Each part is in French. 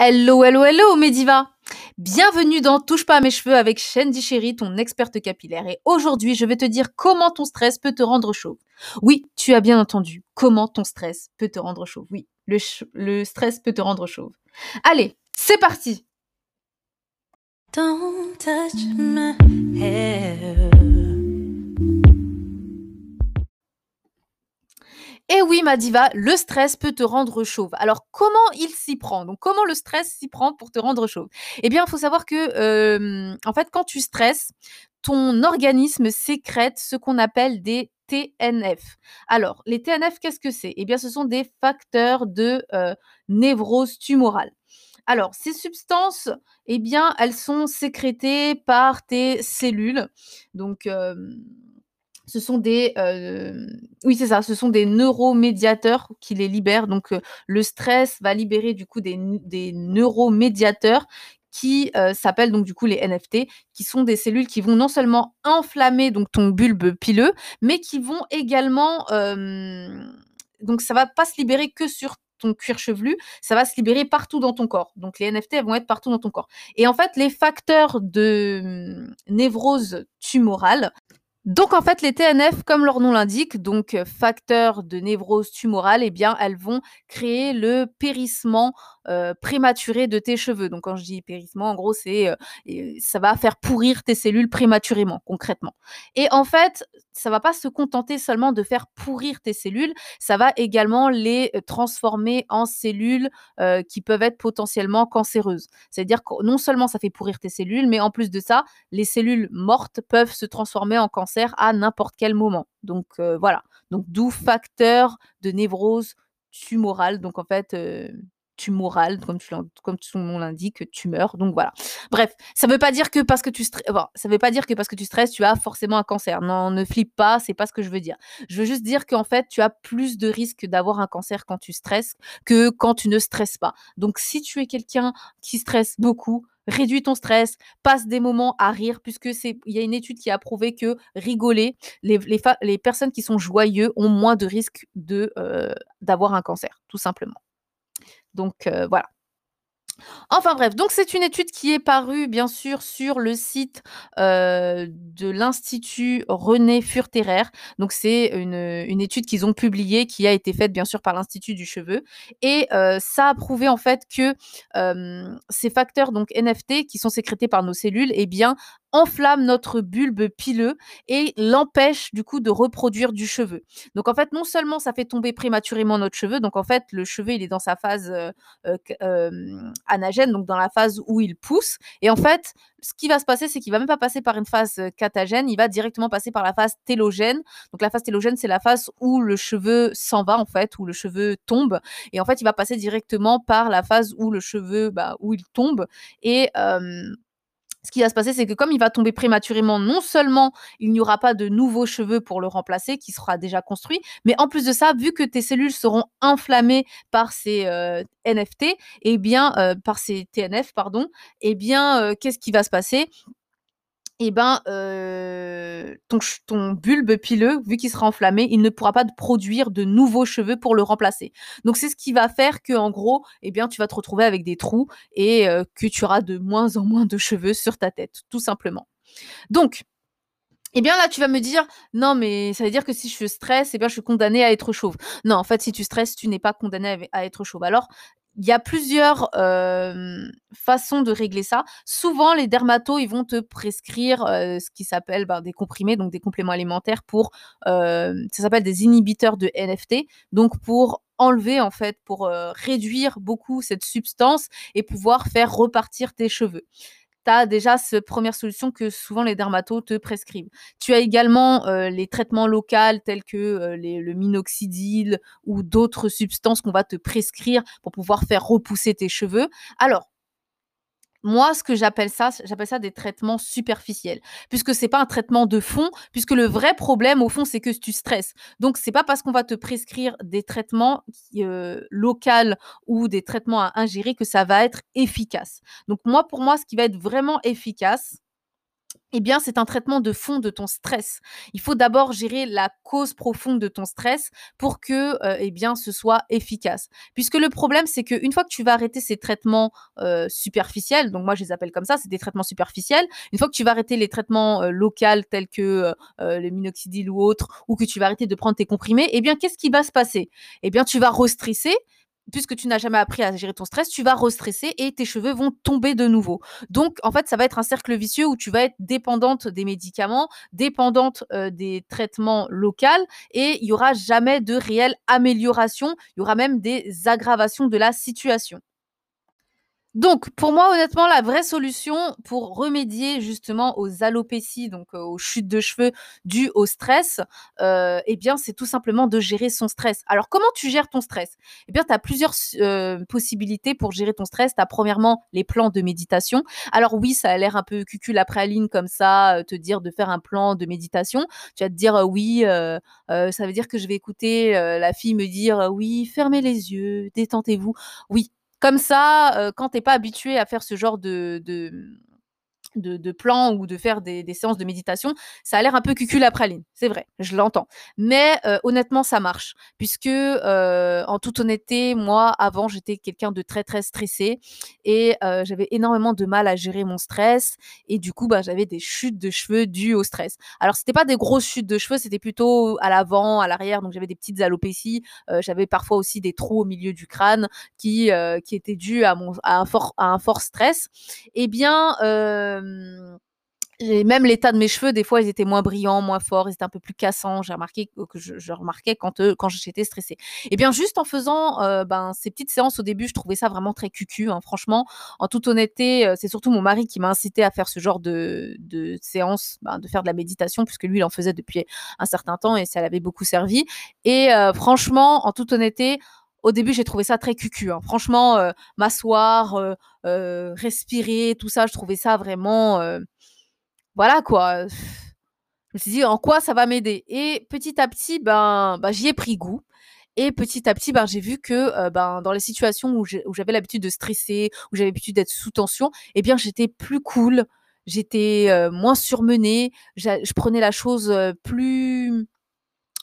Hello, hello, hello, Mediva Bienvenue dans Touche pas à mes cheveux avec Shandy Chéri, ton experte capillaire. Et aujourd'hui, je vais te dire comment ton stress peut te rendre chauve. Oui, tu as bien entendu, comment ton stress peut te rendre chauve. Oui, le, stress peut te rendre chauve. Allez, c'est parti Don't. Et oui, ma diva, le stress peut te rendre chauve. Alors, comment il s'y prend? Donc, comment le stress s'y prend pour te rendre chauve? Eh bien, il faut savoir que, en fait, quand tu stresses, ton organisme sécrète ce qu'on appelle des TNF. Alors, les TNF, qu'est-ce que c'est? Eh bien, ce sont des facteurs de névrose tumorale. Alors, ces substances, eh bien, elles sont sécrétées par tes cellules. Donc, ce sont des oui c'est ça, ce sont des neuromédiateurs qui les libèrent. Donc le stress va libérer du coup des, neuromédiateurs qui s'appellent donc du coup les NFT, qui sont des cellules qui vont non seulement enflammer donc ton bulbe pileux, mais qui vont également donc ça va pas se libérer que sur ton cuir chevelu, ça va se libérer partout dans ton corps. Donc les NFT elles vont être partout dans ton corps. Et en fait, les facteurs de névrose tumorale, donc en fait, les TNF, comme leur nom l'indique, donc euh, facteurs de névrose tumorale, eh bien, elles vont créer le périssement euh, prématuré de tes cheveux. Donc quand je dis périssement, en gros, c'est euh, ça va faire pourrir tes cellules prématurément, concrètement. Et en fait, ça va pas se contenter seulement de faire pourrir tes cellules, ça va également les transformer en cellules qui peuvent être potentiellement cancéreuses. C'est-à-dire que non seulement ça fait pourrir tes cellules, mais en plus de ça, les cellules mortes peuvent se transformer en cancer à n'importe quel moment. Donc voilà. Donc d'où facteur de névrose tumorale. Donc en fait, tumorale, comme, tu, son nom l'indique, tumeur. Donc voilà. Bref, ça veut pas dire que parce que tu stresses, veut pas dire que parce que tu stresses, tu as forcément un cancer. Non, ne flippe pas, c'est pas ce que je veux dire. Je veux juste dire qu'en fait, tu as plus de risques d'avoir un cancer quand tu stresses que quand tu ne stresses pas. Donc si tu es quelqu'un qui stresse beaucoup, réduis ton stress, passe des moments à rire, puisque c'est, il y a une étude qui a prouvé que rigoler, les, les, personnes qui sont joyeux ont moins de risques de, euh, d'avoir un cancer, tout simplement. Donc euh, voilà. Enfin bref, donc c'est une étude qui est parue bien sûr sur le site euh, de l'Institut René Furterer. Donc c'est une, étude qu'ils ont publiée qui a été faite bien sûr par l'Institut du cheveu. Et euh, ça a prouvé en fait que ces facteurs donc NFT qui sont sécrétés par nos cellules, eh bien enflamme notre bulbe pileux et l'empêche du coup de reproduire du cheveu. Donc en fait, non seulement ça fait tomber prématurément notre cheveu, donc en fait le cheveu il est dans sa phase euh, euh, anagène, donc dans la phase où il pousse, et en fait ce qui va se passer, c'est qu'il va même pas passer par une phase catagène, il va directement passer par la phase télogène. Donc la phase télogène, c'est la phase où le cheveu s'en va en fait, où le cheveu tombe, et en fait il va passer directement par la phase où le cheveu, bah, où il tombe, et ce qui va se passer, c'est que comme il va tomber prématurément, non seulement il n'y aura pas de nouveaux cheveux pour le remplacer, qui sera déjà construit, mais en plus de ça, vu que tes cellules seront inflammées par ces euh, NFT, eh bien, euh, par ces TNF, pardon, eh bien, euh, qu'est-ce qui va se passer? Eh ben, ton, ton, bulbe pileux, vu qu'il sera enflammé, il ne pourra pas produire de nouveaux cheveux pour le remplacer. Donc, c'est ce qui va faire que, en gros, eh bien, tu vas te retrouver avec des trous et que tu auras de moins en moins de cheveux sur ta tête, tout simplement. Donc, eh bien là, tu vas me dire, non, mais ça veut dire que si je stresse, eh bien, je suis condamnée à être chauve. Non, en fait, si tu stresses, tu n'es pas condamné à être chauve. Alors, il y a plusieurs façons de régler ça. Souvent, les dermatos, ils vont te prescrire ce qui s'appelle ben, des comprimés, donc des compléments alimentaires pour, ça s'appelle des inhibiteurs de NFT, donc pour enlever en fait, pour réduire beaucoup cette substance et pouvoir faire repartir tes cheveux déjà cette première solution que souvent les dermatos te prescrivent. Tu as également euh, les traitements locaux tels que euh, le minoxidil ou d'autres substances qu'on va te prescrire pour pouvoir faire repousser tes cheveux. Alors, moi, ce que j'appelle ça, j'appelle ça des traitements superficiels, puisque c'est pas un traitement de fond, puisque le vrai problème au fond, c'est que tu stresses. Donc, c'est pas parce qu'on va te prescrire des traitements euh, locaux ou des traitements à ingérer que ça va être efficace. Donc, moi, pour moi, ce qui va être vraiment efficace, eh bien, c'est un traitement de fond de ton stress. Il faut d'abord gérer la cause profonde de ton stress pour que, heu, eh bien, ce soit efficace. Puisque le problème, c'est qu'une fois que tu vas arrêter ces traitements, heu, superficiels, donc moi je les appelle comme ça, c'est des traitements superficiels. Une fois que tu vas arrêter les traitements, heu, locals tels que, heu le minoxidil ou autre, ou que tu vas arrêter de prendre tes comprimés, eh bien, qu'est-ce qui va se passer? Eh bien, tu vas restresser puisque tu n'as jamais appris à gérer ton stress, tu vas restresser et tes cheveux vont tomber de nouveau. Donc, en fait, ça va être un cercle vicieux où tu vas être dépendante des médicaments, dépendante euh, des traitements locaux et il y aura jamais de réelle amélioration. Il y aura même des aggravations de la situation. Donc, pour moi, honnêtement, la vraie solution pour remédier justement aux alopécies, donc euh, aux chutes de cheveux dues au stress, euh, eh bien, c'est tout simplement de gérer son stress. Alors, comment tu gères ton stress? Eh bien, tu as plusieurs euh, possibilités pour gérer ton stress. Tu as premièrement les plans de méditation. Alors oui, ça a l'air un peu cucul après ligne comme ça, te dire de faire un plan de méditation. Tu vas te dire oui, ça veut dire que je vais écouter la fille me dire oui, fermez les yeux, détentez-vous. Oui, comme ça, heu, quand tu es pas habitué à faire ce genre de de de plan ou de faire des séances de méditation, ça a l'air un peu cucul à praline. C'est vrai, je l'entends. Mais heu, honnêtement, ça marche puisque, heu, en toute honnêteté, moi, avant, j'étais quelqu'un de très, très stressé et heu, j'avais énormément de mal à gérer mon stress et du coup, bah, j'avais des chutes de cheveux dues au stress. Alors, c'était pas des grosses chutes de cheveux, c'était plutôt à l'avant, à l'arrière, donc j'avais des petites alopécies. J'avais parfois aussi des trous au milieu du crâne qui, qui étaient dus à mon à un fort à un fort stress. Eh bien, et même l'état de mes cheveux, des fois, ils étaient moins brillants, moins forts, ils étaient un peu plus cassants. J'ai remarqué que je, remarquais quand, euh, quand j'étais stressée. Et bien, juste en faisant euh, ben, ces petites séances au début, je trouvais ça vraiment très cucu. Hein. Franchement, en toute honnêteté, euh, c'est surtout mon mari qui m'a incité à faire ce genre de, de séance, ben, de faire de la méditation, puisque lui, il en faisait depuis un certain temps et ça l'avait beaucoup servi. Et franchement, en toute honnêteté, au début, j'ai trouvé ça très cucu. Hein. Franchement, euh, m'asseoir, euh, euh, respirer, tout ça, je trouvais ça vraiment. voilà quoi. Je me suis dit, en quoi ça va m'aider? Et petit à petit, ben, ben j'y ai pris goût. Et petit à petit, ben, j'ai vu que ben, dans les situations où j'avais l'habitude de stresser, où j'avais l'habitude d'être sous tension, eh bien, j'étais plus cool, j'étais moins surmenée, je prenais la chose plus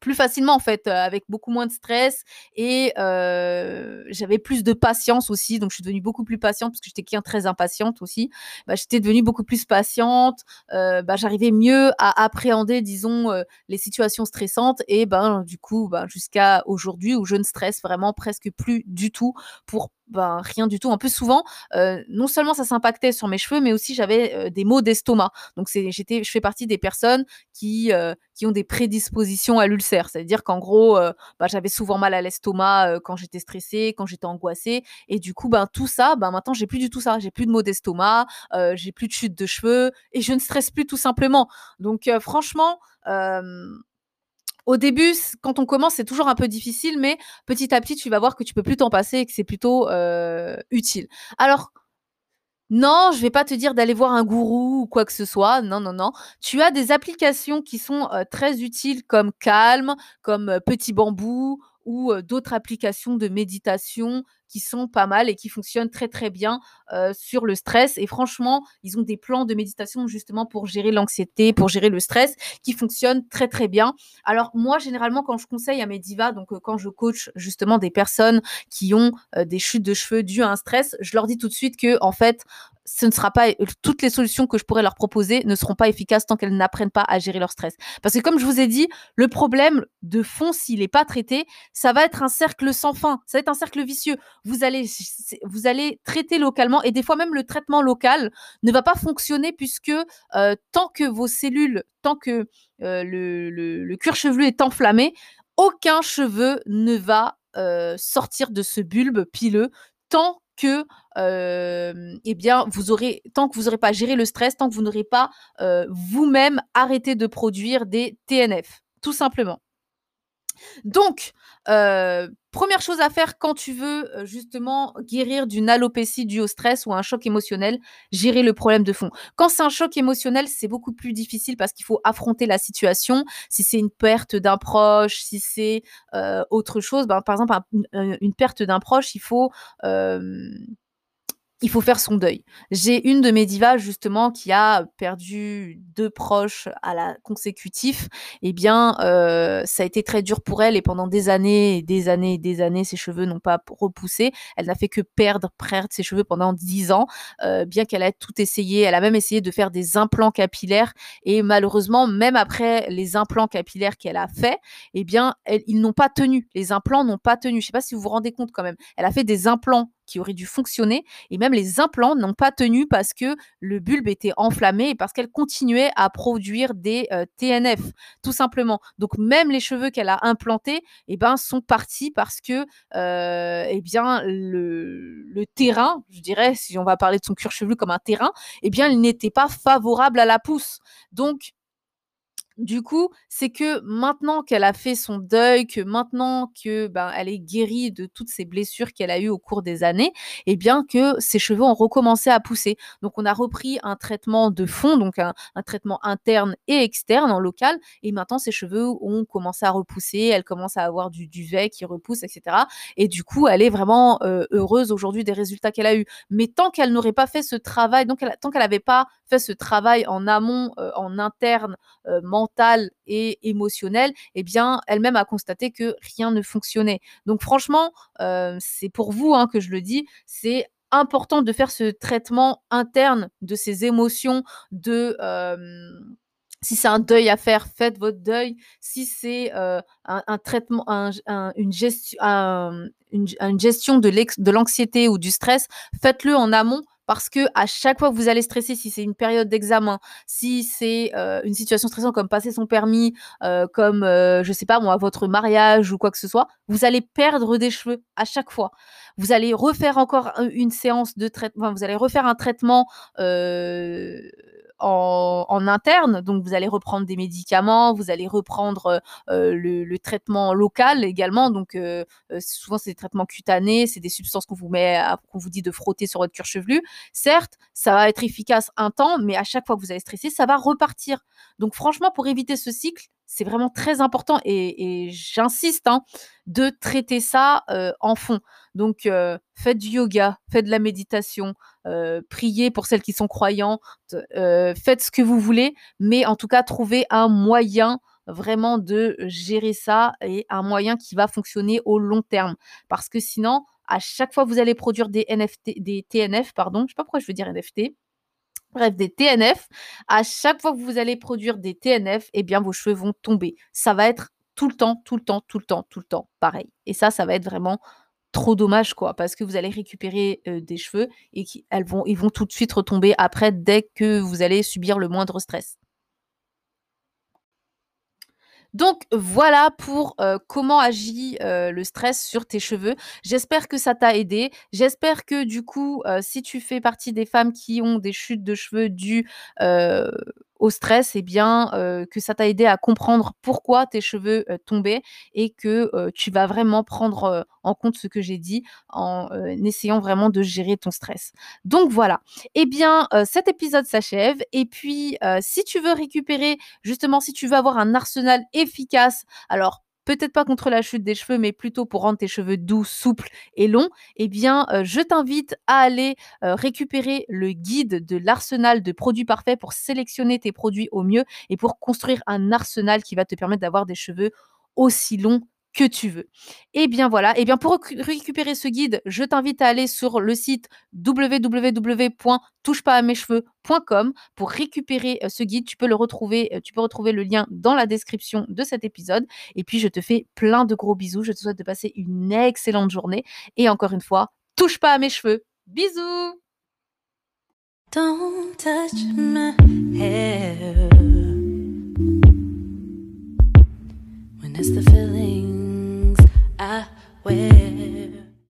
plus facilement en fait, avec beaucoup moins de stress et j'avais plus de patience aussi. Donc je suis devenue beaucoup plus patiente parce que j'étais quelqu'un très impatiente aussi. Bah, j'étais devenue beaucoup plus patiente, bah, j'arrivais mieux à appréhender disons, les situations stressantes et ben, du coup, ben, jusqu'à aujourd'hui où je ne stresse vraiment presque plus du tout pour ben, rien du tout. En plus, souvent, euh, non seulement ça s'impactait sur mes cheveux, mais aussi j'avais euh, des maux d'estomac. Donc, c'est, j'étais, je fais partie des personnes qui, euh, qui ont des prédispositions à l'ulcère. C'est-à-dire qu'en gros, bah, j'avais souvent mal à l'estomac quand j'étais stressée, quand j'étais angoissée. Et du coup, ben, tout ça, ben, maintenant, j'ai plus du tout ça. J'ai plus de maux d'estomac, j'ai plus de chute de cheveux et je ne stresse plus tout simplement. Donc, franchement, au début, quand on commence, c'est toujours un peu difficile, mais petit à petit, tu vas voir que tu peux plus t'en passer et que c'est plutôt euh, utile. Alors, non, je vais pas te dire d'aller voir un gourou ou quoi que ce soit. Non, non, non. Tu as des applications qui sont euh, très utiles comme Calm, comme euh, Petit Bambou ou d'autres applications de méditation qui sont pas mal et qui fonctionnent très très bien sur le stress. Et franchement, ils ont des plans de méditation justement pour gérer l'anxiété, pour gérer le stress, qui fonctionnent très très bien. Alors moi, généralement, quand je conseille à mes divas, donc quand je coach justement des personnes qui ont des chutes de cheveux dues à un stress, je leur dis tout de suite que en fait, ce ne sera pas toutes les solutions que je pourrais leur proposer ne seront pas efficaces tant qu'elles n'apprennent pas à gérer leur stress. Parce que comme je vous ai dit, le problème de fond s'il n'est pas traité, ça va être un cercle sans fin, ça va être un cercle vicieux. Vous allez traiter localement et des fois même le traitement local ne va pas fonctionner puisque euh, tant que vos cellules, tant que euh, le, cuir chevelu est enflammé, aucun cheveu ne va euh, sortir de ce bulbe pileux tant que eh bien vous aurez tant que vous n'aurez pas géré le stress, tant que vous n'aurez pas vous-même arrêté de produire des TNF, tout simplement. Donc, euh, première chose à faire quand tu veux euh, justement guérir d'une alopécie due au stress ou un choc émotionnel, gérer le problème de fond. Quand c'est un choc émotionnel, c'est beaucoup plus difficile parce qu'il faut affronter la situation. Si c'est une perte d'un proche, si c'est euh, autre chose, ben, par exemple une, perte d'un proche, il faut il faut faire son deuil. J'ai une de mes divas justement qui a perdu deux proches à la consécutif. Eh bien, euh, ça a été très dur pour elle et pendant des années et des années et des années, ses cheveux n'ont pas repoussé. Elle n'a fait que perdre, perdre ses cheveux pendant dix ans, euh, bien qu'elle ait tout essayé. Elle a même essayé de faire des implants capillaires et malheureusement, même après les implants capillaires qu'elle a fait, eh bien, ils n'ont pas tenu. Les implants n'ont pas tenu. Je ne sais pas si vous vous rendez compte quand même. Elle a fait des implants qui aurait dû fonctionner. Et même les implants n'ont pas tenu parce que le bulbe était enflammé et parce qu'elle continuait à produire des euh, TNF, tout simplement. Donc même les cheveux qu'elle a implantés eh ben, sont partis parce que euh, eh bien, le, le, terrain, je dirais, si on va parler de son cuir chevelu comme un terrain, eh bien, il n'était pas favorable à la pousse. Donc, du coup, c'est que maintenant qu'elle a fait son deuil, que maintenant que ben, elle est guérie de toutes ces blessures qu'elle a eues au cours des années, eh bien que ses cheveux ont recommencé à pousser. Donc on a repris un traitement de fond, donc un, traitement interne et externe en local, et maintenant ses cheveux ont commencé à repousser, elle commence à avoir du duvet qui repousse, etc. Et du coup, elle est vraiment heureuse aujourd'hui des résultats qu'elle a eus. Mais tant qu'elle n'aurait pas fait ce travail, donc tant qu'elle n'avait pas fait ce travail en amont, en interne, et émotionnelle, eh bien, elle-même a constaté que rien ne fonctionnait. Donc, franchement, euh, c'est pour vous hein, que je le dis, c'est important de faire ce traitement interne de ces émotions, de si c'est un deuil à faire, faites votre deuil. Si c'est un, traitement, gestion, une, gestion de l'anxiété ou du stress, faites-le en amont parce que à chaque fois que vous allez stresser, si c'est une période d'examen, si c'est euh, une situation stressante comme passer son permis, euh, comme euh, je sais pas moi votre mariage ou quoi que ce soit, vous allez perdre des cheveux à chaque fois. Vous allez refaire encore une séance de traitement, vous allez refaire un traitement en, interne. Donc, vous allez reprendre des médicaments, vous allez reprendre euh, euh, le, traitement local également. Donc, euh, souvent, c'est des traitements cutanés, c'est des substances qu'on vous met, qu'on vous dit de frotter sur votre cuir chevelu. Certes, ça va être efficace un temps, mais à chaque fois que vous allez stresser, ça va repartir. Donc, franchement, pour éviter ce cycle, c'est vraiment très important et, j'insiste hein, de traiter ça en fond. Donc, faites du yoga, faites de la méditation, priez pour celles qui sont croyantes, faites ce que vous voulez, mais en tout cas, trouvez un moyen vraiment de gérer ça et un moyen qui va fonctionner au long terme. Parce que sinon, à chaque fois vous allez produire des NFT, des TNF, pardon, je sais pas pourquoi je veux dire NFT, bref, des TNF, à chaque fois que vous allez produire des TNF, eh bien, vos cheveux vont tomber. Ça va être tout le temps, tout le temps, tout le temps, tout le temps pareil. Et ça, ça va être vraiment trop dommage, quoi, parce que vous allez récupérer euh, des cheveux et qui, vont, ils vont tout de suite retomber après dès que vous allez subir le moindre stress. Donc voilà pour euh, comment agit euh, le stress sur tes cheveux. J'espère que ça t'a aidé. J'espère que du coup, euh, si tu fais partie des femmes qui ont des chutes de cheveux dues au stress, eh bien, que ça t'a aidé à comprendre pourquoi tes cheveux tombaient et que tu vas vraiment prendre en compte ce que j'ai dit en essayant vraiment de gérer ton stress. Donc voilà. Eh bien, cet épisode s'achève. Et puis, si tu veux récupérer, justement, si tu veux avoir un arsenal efficace, alors peut-être pas contre la chute des cheveux, mais plutôt pour rendre tes cheveux doux, souples et longs, eh bien, euh, je t'invite à aller euh, récupérer le guide de l'arsenal de produits parfaits pour sélectionner tes produits au mieux et pour construire un arsenal qui va te permettre d'avoir des cheveux aussi longs que tu veux. Et eh bien voilà, et eh bien pour récupérer ce guide, je t'invite à aller sur le site www.touchepasamescheveux.com pour récupérer euh, ce guide. Tu peux le retrouver, euh, tu peux retrouver le lien dans la description de cet épisode. Et puis je te fais plein de gros bisous. Je te souhaite de passer une excellente journée. Et encore une fois, touche pas à mes cheveux. Bisous.